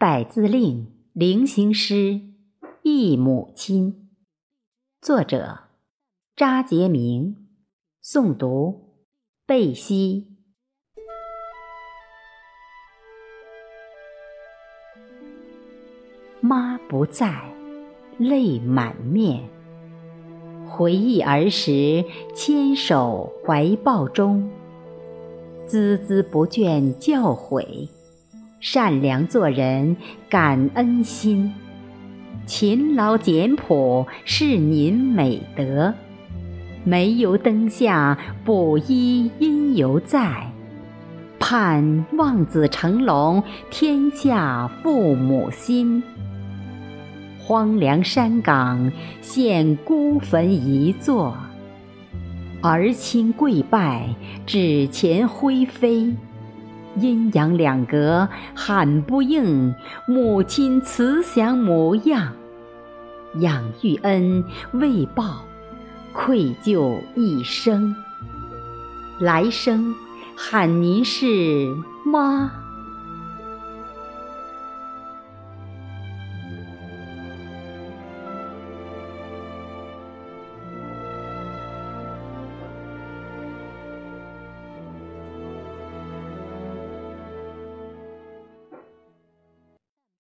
百字令，零行诗，忆母亲。作者：查杰明。诵读：贝西。妈不在，泪满面。回忆儿时牵手怀抱中，孜孜不倦教诲。善良做人，感恩心，勤劳简朴是您美德。煤油灯下补衣应犹在，盼望子成龙，天下父母心。荒凉山岗现孤坟一座，儿亲跪拜，纸钱灰飞。阴阳两隔喊不应，母亲慈祥模样，养育恩未报，愧疚一生。来生喊您是妈。